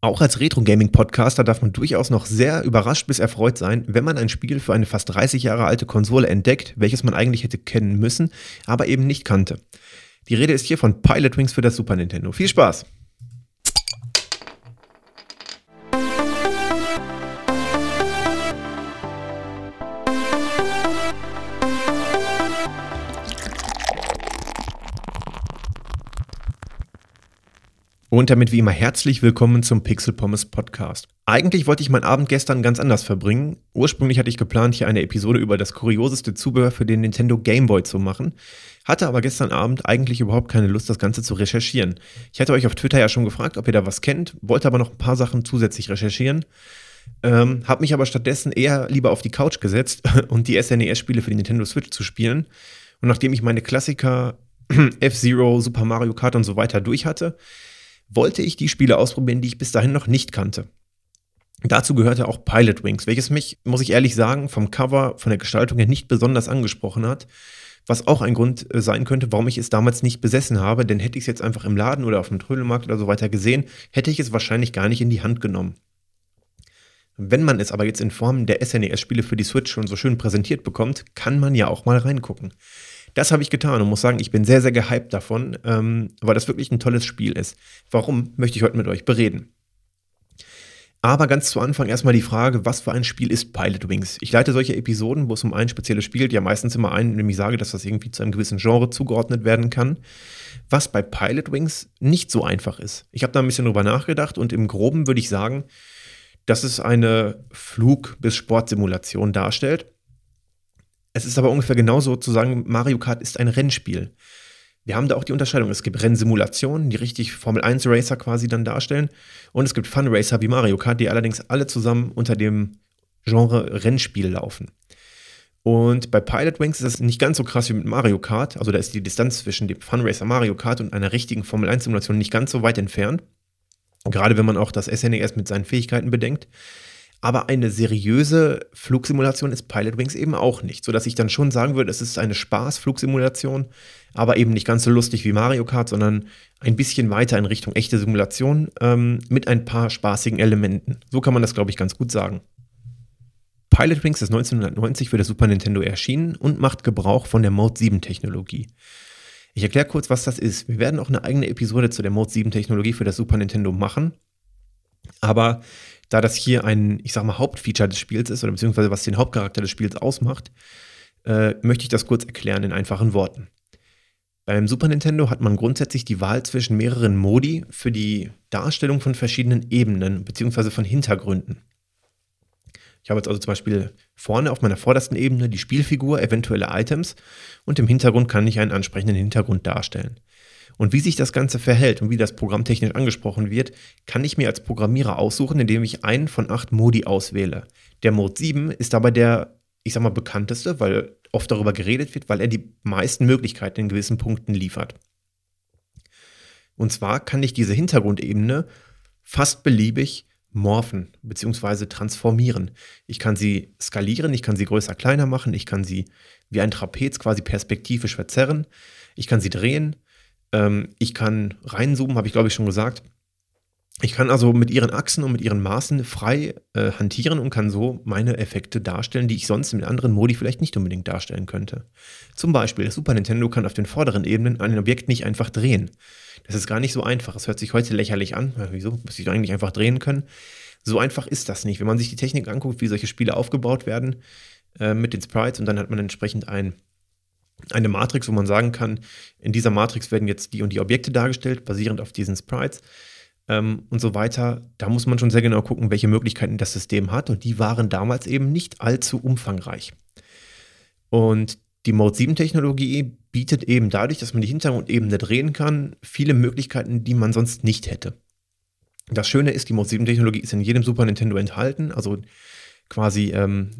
Auch als Retro-Gaming-Podcaster darf man durchaus noch sehr überrascht bis erfreut sein, wenn man ein Spiel für eine fast 30 Jahre alte Konsole entdeckt, welches man eigentlich hätte kennen müssen, aber eben nicht kannte. Die Rede ist hier von Pilot Wings für das Super Nintendo. Viel Spaß! Und damit wie immer herzlich willkommen zum Pixel Pommes Podcast. Eigentlich wollte ich meinen Abend gestern ganz anders verbringen. Ursprünglich hatte ich geplant, hier eine Episode über das kurioseste Zubehör für den Nintendo Game Boy zu machen, hatte aber gestern Abend eigentlich überhaupt keine Lust, das Ganze zu recherchieren. Ich hatte euch auf Twitter ja schon gefragt, ob ihr da was kennt, wollte aber noch ein paar Sachen zusätzlich recherchieren. Ähm, habe mich aber stattdessen eher lieber auf die Couch gesetzt und die SNES-Spiele für die Nintendo Switch zu spielen. Und nachdem ich meine Klassiker F-Zero, Super Mario Kart und so weiter durch hatte, wollte ich die Spiele ausprobieren, die ich bis dahin noch nicht kannte. Dazu gehörte auch Pilot Wings, welches mich, muss ich ehrlich sagen, vom Cover, von der Gestaltung her nicht besonders angesprochen hat. Was auch ein Grund äh, sein könnte, warum ich es damals nicht besessen habe, denn hätte ich es jetzt einfach im Laden oder auf dem Trödelmarkt oder so weiter gesehen, hätte ich es wahrscheinlich gar nicht in die Hand genommen. Wenn man es aber jetzt in Form der SNES-Spiele für die Switch schon so schön präsentiert bekommt, kann man ja auch mal reingucken. Das habe ich getan und muss sagen, ich bin sehr, sehr gehypt davon, ähm, weil das wirklich ein tolles Spiel ist. Warum, möchte ich heute mit euch bereden. Aber ganz zu Anfang erstmal die Frage, was für ein Spiel ist Pilot Wings? Ich leite solche Episoden, wo es um ein spezielles Spiel geht, ja meistens immer ein, indem ich sage, dass das irgendwie zu einem gewissen Genre zugeordnet werden kann. Was bei Pilot Wings nicht so einfach ist. Ich habe da ein bisschen drüber nachgedacht und im Groben würde ich sagen, dass es eine Flug- bis Sportsimulation darstellt. Es ist aber ungefähr genauso zu sagen, Mario Kart ist ein Rennspiel. Wir haben da auch die Unterscheidung. Es gibt Rennsimulationen, die richtig Formel 1 Racer quasi dann darstellen. Und es gibt Fun Racer wie Mario Kart, die allerdings alle zusammen unter dem Genre Rennspiel laufen. Und bei Pilot Wings ist das nicht ganz so krass wie mit Mario Kart. Also da ist die Distanz zwischen dem Fun Racer Mario Kart und einer richtigen Formel 1 Simulation nicht ganz so weit entfernt. Gerade wenn man auch das SNES e mit seinen Fähigkeiten bedenkt. Aber eine seriöse Flugsimulation ist Pilot Wings eben auch nicht, sodass ich dann schon sagen würde, es ist eine Spaß-Flugsimulation, aber eben nicht ganz so lustig wie Mario Kart, sondern ein bisschen weiter in Richtung echte Simulation ähm, mit ein paar spaßigen Elementen. So kann man das, glaube ich, ganz gut sagen. Pilot Wings ist 1990 für das Super Nintendo erschienen und macht Gebrauch von der Mode 7 Technologie. Ich erkläre kurz, was das ist. Wir werden auch eine eigene Episode zu der Mode 7 Technologie für das Super Nintendo machen. Aber da das hier ein, ich sag mal, Hauptfeature des Spiels ist, oder beziehungsweise was den Hauptcharakter des Spiels ausmacht, äh, möchte ich das kurz erklären in einfachen Worten. Beim Super Nintendo hat man grundsätzlich die Wahl zwischen mehreren Modi für die Darstellung von verschiedenen Ebenen beziehungsweise von Hintergründen. Ich habe jetzt also zum Beispiel vorne auf meiner vordersten Ebene die Spielfigur, eventuelle Items und im Hintergrund kann ich einen ansprechenden Hintergrund darstellen. Und wie sich das Ganze verhält und wie das programmtechnisch angesprochen wird, kann ich mir als Programmierer aussuchen, indem ich einen von acht Modi auswähle. Der Mode 7 ist dabei der, ich sag mal, bekannteste, weil oft darüber geredet wird, weil er die meisten Möglichkeiten in gewissen Punkten liefert. Und zwar kann ich diese Hintergrundebene fast beliebig morphen bzw. transformieren. Ich kann sie skalieren, ich kann sie größer, kleiner machen, ich kann sie wie ein Trapez quasi perspektivisch verzerren, ich kann sie drehen, ähm, ich kann reinzoomen, habe ich glaube ich schon gesagt. Ich kann also mit ihren Achsen und mit ihren Maßen frei äh, hantieren und kann so meine Effekte darstellen, die ich sonst mit anderen Modi vielleicht nicht unbedingt darstellen könnte. Zum Beispiel, das Super Nintendo kann auf den vorderen Ebenen ein Objekt nicht einfach drehen. Das ist gar nicht so einfach. Es hört sich heute lächerlich an. Ja, wieso? Muss ich eigentlich einfach drehen können? So einfach ist das nicht. Wenn man sich die Technik anguckt, wie solche Spiele aufgebaut werden äh, mit den Sprites und dann hat man entsprechend ein eine Matrix, wo man sagen kann, in dieser Matrix werden jetzt die und die Objekte dargestellt, basierend auf diesen Sprites ähm, und so weiter. Da muss man schon sehr genau gucken, welche Möglichkeiten das System hat. Und die waren damals eben nicht allzu umfangreich. Und die Mode 7 Technologie bietet eben dadurch, dass man die Hintergrundebene drehen kann, viele Möglichkeiten, die man sonst nicht hätte. Das Schöne ist, die Mode 7 Technologie ist in jedem Super Nintendo enthalten. Also quasi ähm,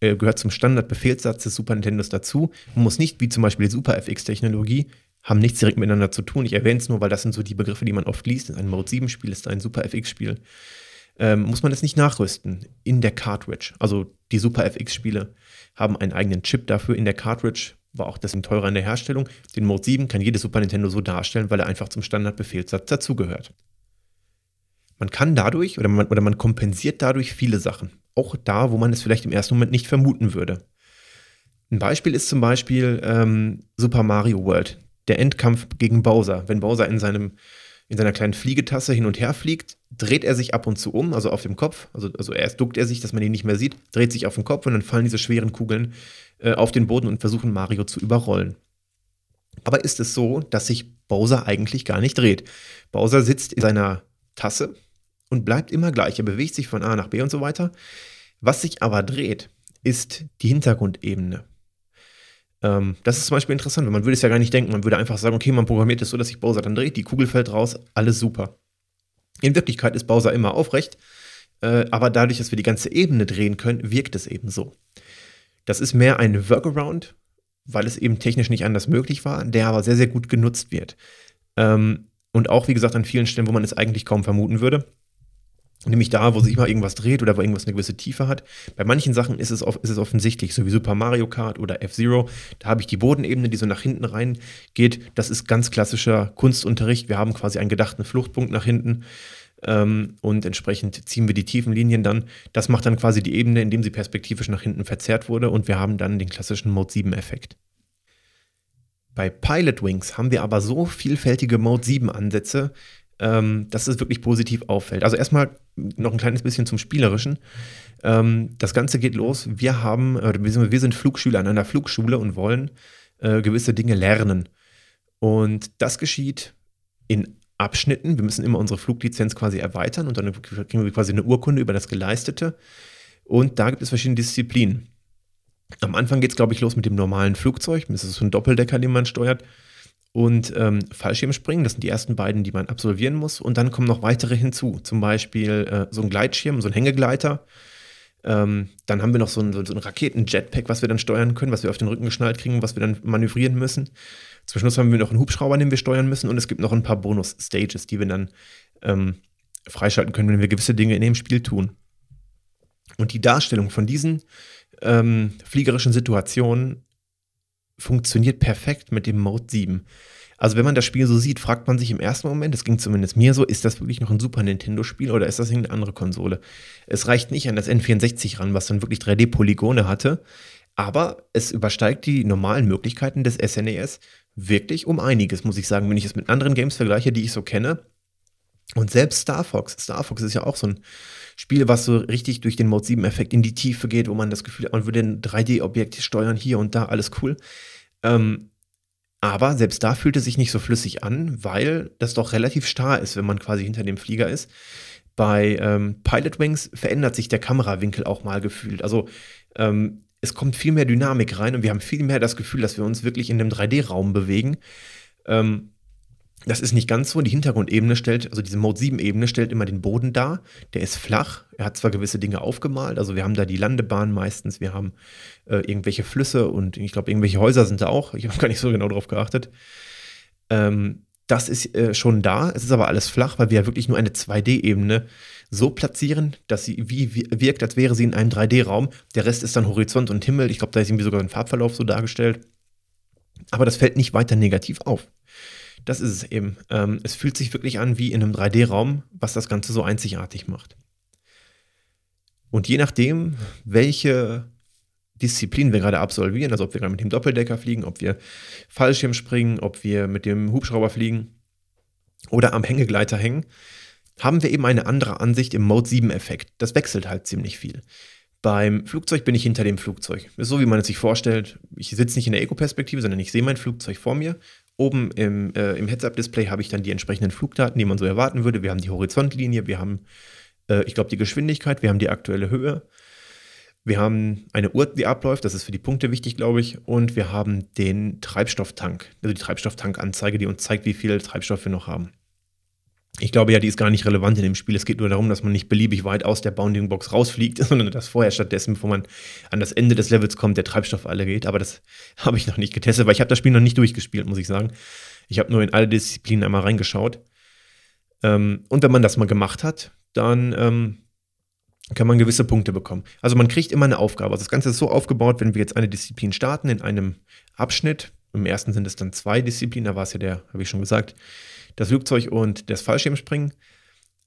äh, gehört zum Standardbefehlssatz des Super Nintendos dazu. Man muss nicht, wie zum Beispiel die Super FX-Technologie, haben nichts direkt miteinander zu tun. Ich erwähne es nur, weil das sind so die Begriffe, die man oft liest. Ein Mode 7-Spiel ist ein Super FX-Spiel. Ähm, muss man das nicht nachrüsten in der Cartridge. Also die Super FX-Spiele haben einen eigenen Chip dafür in der Cartridge. War auch deswegen teurer in der Herstellung. Den Mode 7 kann jedes Super Nintendo so darstellen, weil er einfach zum Standardbefehlssatz dazugehört. man kann dadurch oder man, oder man kompensiert dadurch viele Sachen. Auch da, wo man es vielleicht im ersten Moment nicht vermuten würde. Ein Beispiel ist zum Beispiel ähm, Super Mario World, der Endkampf gegen Bowser. Wenn Bowser in, seinem, in seiner kleinen Fliegetasse hin und her fliegt, dreht er sich ab und zu um, also auf dem Kopf. Also, also erst duckt er sich, dass man ihn nicht mehr sieht, dreht sich auf den Kopf und dann fallen diese schweren Kugeln äh, auf den Boden und versuchen Mario zu überrollen. Aber ist es so, dass sich Bowser eigentlich gar nicht dreht? Bowser sitzt in seiner Tasse und bleibt immer gleich. Er bewegt sich von A nach B und so weiter. Was sich aber dreht, ist die Hintergrundebene. Ähm, das ist zum Beispiel interessant, weil man würde es ja gar nicht denken. Man würde einfach sagen, okay, man programmiert es so, dass sich Bowser dann dreht, die Kugel fällt raus, alles super. In Wirklichkeit ist Bowser immer aufrecht, äh, aber dadurch, dass wir die ganze Ebene drehen können, wirkt es eben so. Das ist mehr ein Workaround, weil es eben technisch nicht anders möglich war, der aber sehr, sehr gut genutzt wird. Ähm, und auch, wie gesagt, an vielen Stellen, wo man es eigentlich kaum vermuten würde. Nämlich da, wo sich mal irgendwas dreht oder wo irgendwas eine gewisse Tiefe hat. Bei manchen Sachen ist es, ist es offensichtlich, so wie Super Mario Kart oder F-Zero. Da habe ich die Bodenebene, die so nach hinten rein geht. Das ist ganz klassischer Kunstunterricht. Wir haben quasi einen gedachten Fluchtpunkt nach hinten. Ähm, und entsprechend ziehen wir die tiefen Linien dann. Das macht dann quasi die Ebene, indem sie perspektivisch nach hinten verzerrt wurde. Und wir haben dann den klassischen Mode 7-Effekt. Bei Pilot Wings haben wir aber so vielfältige Mode 7 Ansätze, ähm, dass es wirklich positiv auffällt. Also erstmal noch ein kleines bisschen zum Spielerischen. Ähm, das Ganze geht los. Wir haben, äh, wir sind Flugschüler an einer Flugschule und wollen äh, gewisse Dinge lernen. Und das geschieht in Abschnitten. Wir müssen immer unsere Fluglizenz quasi erweitern und dann kriegen wir quasi eine Urkunde über das Geleistete. Und da gibt es verschiedene Disziplinen. Am Anfang geht es, glaube ich, los mit dem normalen Flugzeug. Das ist so ein Doppeldecker, den man steuert und ähm, Fallschirmspringen. Das sind die ersten beiden, die man absolvieren muss. Und dann kommen noch weitere hinzu. Zum Beispiel äh, so ein Gleitschirm, so ein Hängegleiter. Ähm, dann haben wir noch so ein, so ein Raketen-Jetpack, was wir dann steuern können, was wir auf den Rücken geschnallt kriegen, was wir dann manövrieren müssen. Zum Schluss haben wir noch einen Hubschrauber, den wir steuern müssen. Und es gibt noch ein paar Bonus-Stages, die wir dann ähm, freischalten können, wenn wir gewisse Dinge in dem Spiel tun. Und die Darstellung von diesen ähm, fliegerischen Situationen funktioniert perfekt mit dem Mode 7. Also wenn man das Spiel so sieht, fragt man sich im ersten Moment, das ging zumindest mir so, ist das wirklich noch ein Super Nintendo-Spiel oder ist das irgendeine andere Konsole? Es reicht nicht an das N64 ran, was dann wirklich 3D-Polygone hatte, aber es übersteigt die normalen Möglichkeiten des SNES e wirklich um einiges, muss ich sagen, wenn ich es mit anderen Games vergleiche, die ich so kenne. Und selbst Star Fox, Star Fox ist ja auch so ein Spiel, was so richtig durch den Mode 7-Effekt in die Tiefe geht, wo man das Gefühl hat, man würde ein 3D-Objekt steuern, hier und da, alles cool. Ähm, aber selbst da fühlt es sich nicht so flüssig an, weil das doch relativ starr ist, wenn man quasi hinter dem Flieger ist. Bei ähm, Pilot Wings verändert sich der Kamerawinkel auch mal gefühlt. Also ähm, es kommt viel mehr Dynamik rein und wir haben viel mehr das Gefühl, dass wir uns wirklich in einem 3D-Raum bewegen. Ähm, das ist nicht ganz so. Die Hintergrundebene stellt, also diese Mode 7-Ebene stellt immer den Boden dar. Der ist flach. Er hat zwar gewisse Dinge aufgemalt, also wir haben da die Landebahn meistens, wir haben äh, irgendwelche Flüsse und ich glaube, irgendwelche Häuser sind da auch. Ich habe gar nicht so genau darauf geachtet. Ähm, das ist äh, schon da. Es ist aber alles flach, weil wir ja wirklich nur eine 2D-Ebene so platzieren, dass sie wie, wirkt, als wäre sie in einem 3D-Raum. Der Rest ist dann Horizont und Himmel. Ich glaube, da ist irgendwie sogar ein Farbverlauf so dargestellt. Aber das fällt nicht weiter negativ auf. Das ist es eben. Ähm, es fühlt sich wirklich an wie in einem 3D-Raum, was das Ganze so einzigartig macht. Und je nachdem, welche Disziplin wir gerade absolvieren, also ob wir gerade mit dem Doppeldecker fliegen, ob wir Fallschirm springen, ob wir mit dem Hubschrauber fliegen oder am Hängegleiter hängen, haben wir eben eine andere Ansicht im Mode 7-Effekt. Das wechselt halt ziemlich viel. Beim Flugzeug bin ich hinter dem Flugzeug. Ist so, wie man es sich vorstellt. Ich sitze nicht in der Ego-Perspektive, sondern ich sehe mein Flugzeug vor mir Oben im, äh, im Heads-Up-Display habe ich dann die entsprechenden Flugdaten, die man so erwarten würde. Wir haben die Horizontlinie, wir haben, äh, ich glaube, die Geschwindigkeit, wir haben die aktuelle Höhe. Wir haben eine Uhr, die abläuft, das ist für die Punkte wichtig, glaube ich. Und wir haben den Treibstofftank, also die Treibstofftankanzeige, die uns zeigt, wie viel Treibstoff wir noch haben. Ich glaube ja, die ist gar nicht relevant in dem Spiel. Es geht nur darum, dass man nicht beliebig weit aus der Bounding Box rausfliegt, sondern dass vorher stattdessen, bevor man an das Ende des Levels kommt, der Treibstoff alle geht. Aber das habe ich noch nicht getestet, weil ich habe das Spiel noch nicht durchgespielt, muss ich sagen. Ich habe nur in alle Disziplinen einmal reingeschaut. Ähm, und wenn man das mal gemacht hat, dann ähm, kann man gewisse Punkte bekommen. Also man kriegt immer eine Aufgabe. Also das Ganze ist so aufgebaut, wenn wir jetzt eine Disziplin starten in einem Abschnitt. Im ersten sind es dann zwei Disziplinen, da war es ja der, habe ich schon gesagt, das Flugzeug und das Fallschirmspringen.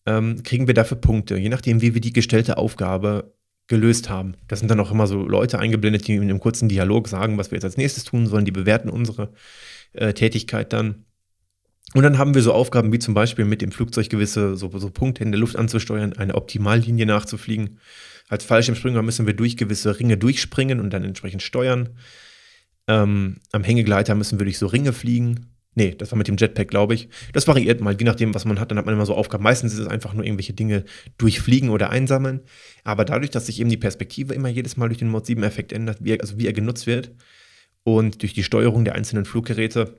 ähm, kriegen wir dafür Punkte, je nachdem, wie wir die gestellte Aufgabe gelöst haben. Das sind dann auch immer so Leute eingeblendet, die in einem kurzen Dialog sagen, was wir jetzt als nächstes tun sollen. Die bewerten unsere äh, Tätigkeit dann. Und dann haben wir so Aufgaben wie zum Beispiel mit dem Flugzeug gewisse so, so Punkte in der Luft anzusteuern, eine Optimallinie nachzufliegen. Als Fallschirmspringer müssen wir durch gewisse Ringe durchspringen und dann entsprechend steuern. Ähm, am Hängegleiter müssen wir durch so Ringe fliegen. Nee, das war mit dem Jetpack, glaube ich. Das variiert mal, je nachdem, was man hat, dann hat man immer so Aufgaben. Meistens ist es einfach nur irgendwelche Dinge durchfliegen oder einsammeln. Aber dadurch, dass sich eben die Perspektive immer jedes Mal durch den Mod 7-Effekt ändert, wie er, also wie er genutzt wird, und durch die Steuerung der einzelnen Fluggeräte,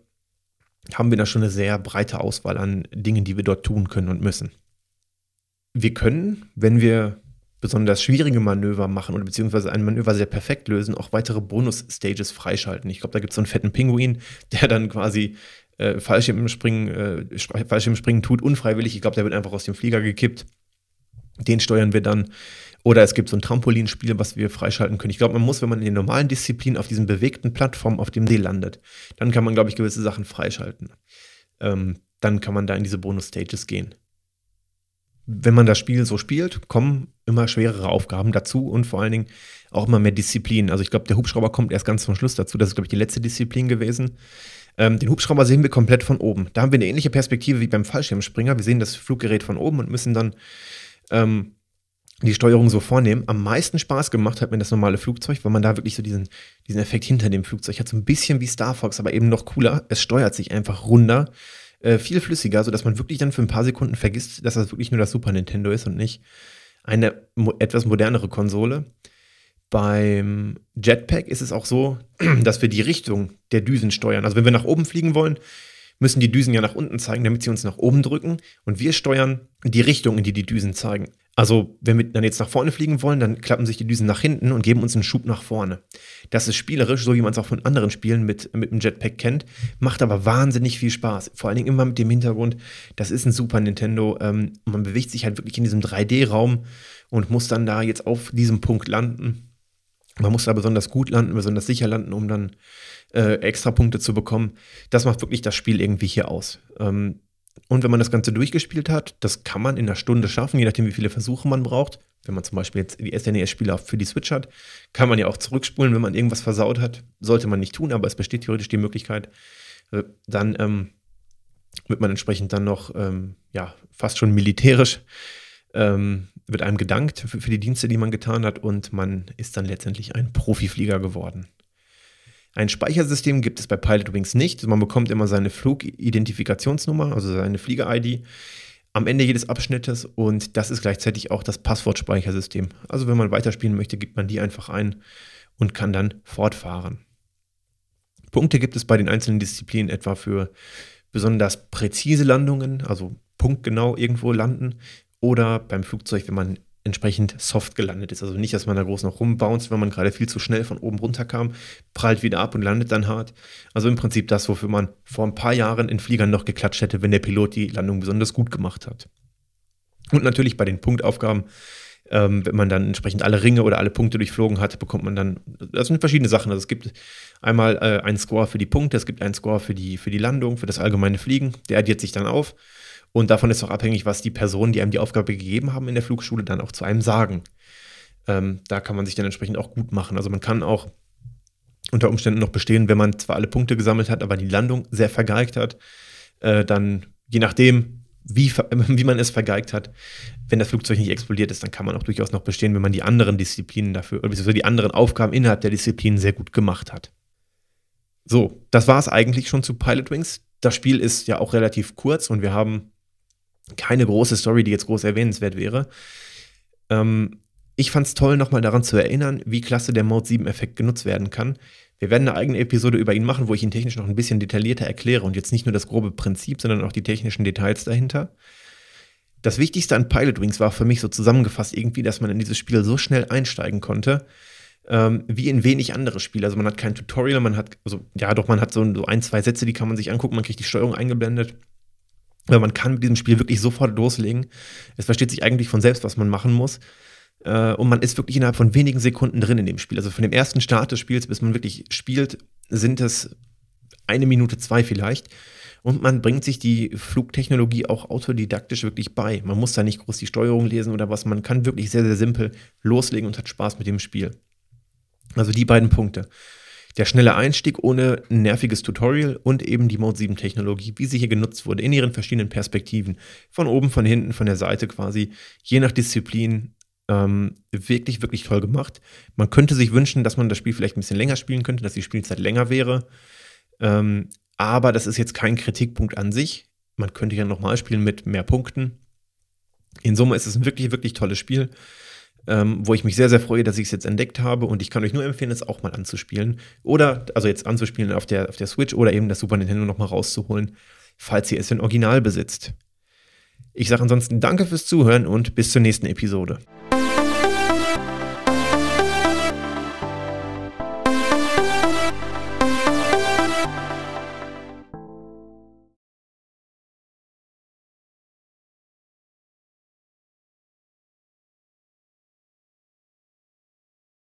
haben wir da schon eine sehr breite Auswahl an Dingen, die wir dort tun können und müssen. Wir können, wenn wir besonders schwierige Manöver machen oder beziehungsweise ein Manöver sehr perfekt lösen, auch weitere Bonus-Stages freischalten. Ich glaube, da gibt es so einen fetten Pinguin, der dann quasi äh, Fallschirmspringen, äh, Fallschirmspringen tut, unfreiwillig. Ich glaube, der wird einfach aus dem Flieger gekippt. Den steuern wir dann. Oder es gibt so ein Trampolinspiel, was wir freischalten können. Ich glaube, man muss, wenn man in den normalen Disziplinen auf diesen bewegten Plattformen auf dem See landet, dann kann man, glaube ich, gewisse Sachen freischalten. Ähm, dann kann man da in diese Bonus-Stages gehen. Wenn man das Spiel so spielt, kommen immer schwerere Aufgaben dazu und vor allen Dingen auch immer mehr Disziplinen. Also ich glaube, der Hubschrauber kommt erst ganz zum Schluss dazu. Das ist, glaube ich, die letzte Disziplin gewesen. Ähm, den Hubschrauber sehen wir komplett von oben. Da haben wir eine ähnliche Perspektive wie beim Fallschirmspringer. Wir sehen das Fluggerät von oben und müssen dann ähm, die Steuerung so vornehmen. Am meisten Spaß gemacht hat mir das normale Flugzeug, weil man da wirklich so diesen, diesen Effekt hinter dem Flugzeug hat. So ein bisschen wie Star Fox, aber eben noch cooler. Es steuert sich einfach runder, äh, viel flüssiger, sodass man wirklich dann für ein paar Sekunden vergisst, dass das wirklich nur das Super Nintendo ist und nicht eine mo etwas modernere Konsole. Beim Jetpack ist es auch so, dass wir die Richtung der Düsen steuern. Also wenn wir nach oben fliegen wollen, müssen die Düsen ja nach unten zeigen, damit sie uns nach oben drücken. Und wir steuern die Richtung, in die die Düsen zeigen. Also wenn wir dann jetzt nach vorne fliegen wollen, dann klappen sich die Düsen nach hinten und geben uns einen Schub nach vorne. Das ist spielerisch, so wie man es auch von anderen Spielen mit, mit dem Jetpack kennt, macht aber wahnsinnig viel Spaß. Vor allen Dingen immer mit dem Hintergrund, das ist ein Super Nintendo. Ähm, man bewegt sich halt wirklich in diesem 3D-Raum und muss dann da jetzt auf diesem Punkt landen. Man muss da besonders gut landen, besonders sicher landen, um dann äh, extra Punkte zu bekommen. Das macht wirklich das Spiel irgendwie hier aus. Ähm, und wenn man das Ganze durchgespielt hat, das kann man in einer Stunde schaffen, je nachdem, wie viele Versuche man braucht. Wenn man zum Beispiel jetzt die SNES-Spiele für die Switch hat, kann man ja auch zurückspulen, wenn man irgendwas versaut hat. Sollte man nicht tun, aber es besteht theoretisch die Möglichkeit. Äh, dann ähm, wird man entsprechend dann noch, ähm, ja, fast schon militärisch ähm, wird einem gedankt für, die Dienste, die man getan hat und man ist dann letztendlich ein Profiflieger geworden. Ein Speichersystem gibt es bei Pilot Wings nicht. Man bekommt immer seine Flugidentifikationsnummer, also seine Flieger-ID, am Ende jedes Abschnittes und das ist gleichzeitig auch das Passwortspeichersystem. Also wenn man weiterspielen möchte, gibt man die einfach ein und kann dann fortfahren. Punkte gibt es bei den einzelnen Disziplinen etwa für besonders präzise Landungen, also punktgenau irgendwo landen, oder beim Flugzeug, wenn man entsprechend soft gelandet ist. Also nicht, dass man da groß noch rumbounced, wenn man gerade viel zu schnell von oben runter kam, prallt wieder ab und landet dann hart. Also im Prinzip das, wofür man vor ein paar Jahren in Fliegern noch geklatscht hätte, wenn der Pilot die Landung besonders gut gemacht hat. Und natürlich bei den Punktaufgaben, ähm, wenn man dann entsprechend alle Ringe oder alle Punkte durchflogen hat, bekommt man dann, das sind verschiedene Sachen. Also es gibt einmal äh, einen Score für die Punkte, es gibt einen Score für die, für die Landung, für das allgemeine Fliegen, der addiert sich dann auf. Und davon ist auch abhängig, was die Personen, die einem die Aufgabe gegeben haben in der Flugschule, dann auch zu einem sagen. Ähm, da kann man sich dann entsprechend auch gut machen. Also man kann auch unter Umständen noch bestehen, wenn man zwar alle Punkte gesammelt hat, aber die Landung sehr vergeigt hat, äh, dann je nachdem, wie, wie man es vergeigt hat, wenn das Flugzeug nicht explodiert ist, dann kann man auch durchaus noch bestehen, wenn man die anderen Disziplinen dafür, oder beziehungsweise die anderen Aufgaben innerhalb der Disziplinen sehr gut gemacht hat. So, das war es eigentlich schon zu Pilot Wings. Das Spiel ist ja auch relativ kurz und wir haben keine große Story, die jetzt groß erwähnenswert wäre. Ähm, ich fand es toll, nochmal daran zu erinnern, wie klasse der Mode 7-Effekt genutzt werden kann. Wir werden eine eigene Episode über ihn machen, wo ich ihn technisch noch ein bisschen detaillierter erkläre und jetzt nicht nur das grobe Prinzip, sondern auch die technischen Details dahinter. Das Wichtigste an Pilot Wings war für mich so zusammengefasst irgendwie, dass man in dieses Spiel so schnell einsteigen konnte, ähm, wie in wenig andere Spiele. Also man hat kein Tutorial, man hat, also ja doch, man hat so, so ein, zwei Sätze, die kann man sich angucken, man kriegt die Steuerung eingeblendet. Weil man kann mit diesem Spiel wirklich sofort loslegen. Es versteht sich eigentlich von selbst, was man machen muss. Äh, und man ist wirklich innerhalb von wenigen Sekunden drin in dem Spiel. Also von dem ersten Start des Spiels, bis man wirklich spielt, sind es eine Minute, zwei vielleicht. Und man bringt sich die Flugtechnologie auch autodidaktisch wirklich bei. Man muss da nicht groß die Steuerung lesen oder was. Man kann wirklich sehr, sehr simpel loslegen und hat Spaß mit dem Spiel. Also die beiden Punkte. Der schnelle Einstieg ohne ein nerviges Tutorial und eben die Mode 7 Technologie, wie sie hier genutzt wurde, in ihren verschiedenen Perspektiven. Von oben, von hinten, von der Seite quasi, je nach Disziplin. Ähm, wirklich, wirklich toll gemacht. Man könnte sich wünschen, dass man das Spiel vielleicht ein bisschen länger spielen könnte, dass die Spielzeit länger wäre. Ähm, aber das ist jetzt kein Kritikpunkt an sich. Man könnte ja nochmal spielen mit mehr Punkten. In Summe ist es ein wirklich, wirklich tolles Spiel, ähm, wo ich mich sehr, sehr freue, dass ich es jetzt entdeckt habe. Und ich kann euch nur empfehlen, es auch mal anzuspielen. Oder, also jetzt anzuspielen auf der, auf der Switch oder eben das Super Nintendo nochmal rauszuholen, falls ihr es in Original besitzt. Ich sage ansonsten danke fürs Zuhören und bis zur nächsten Episode.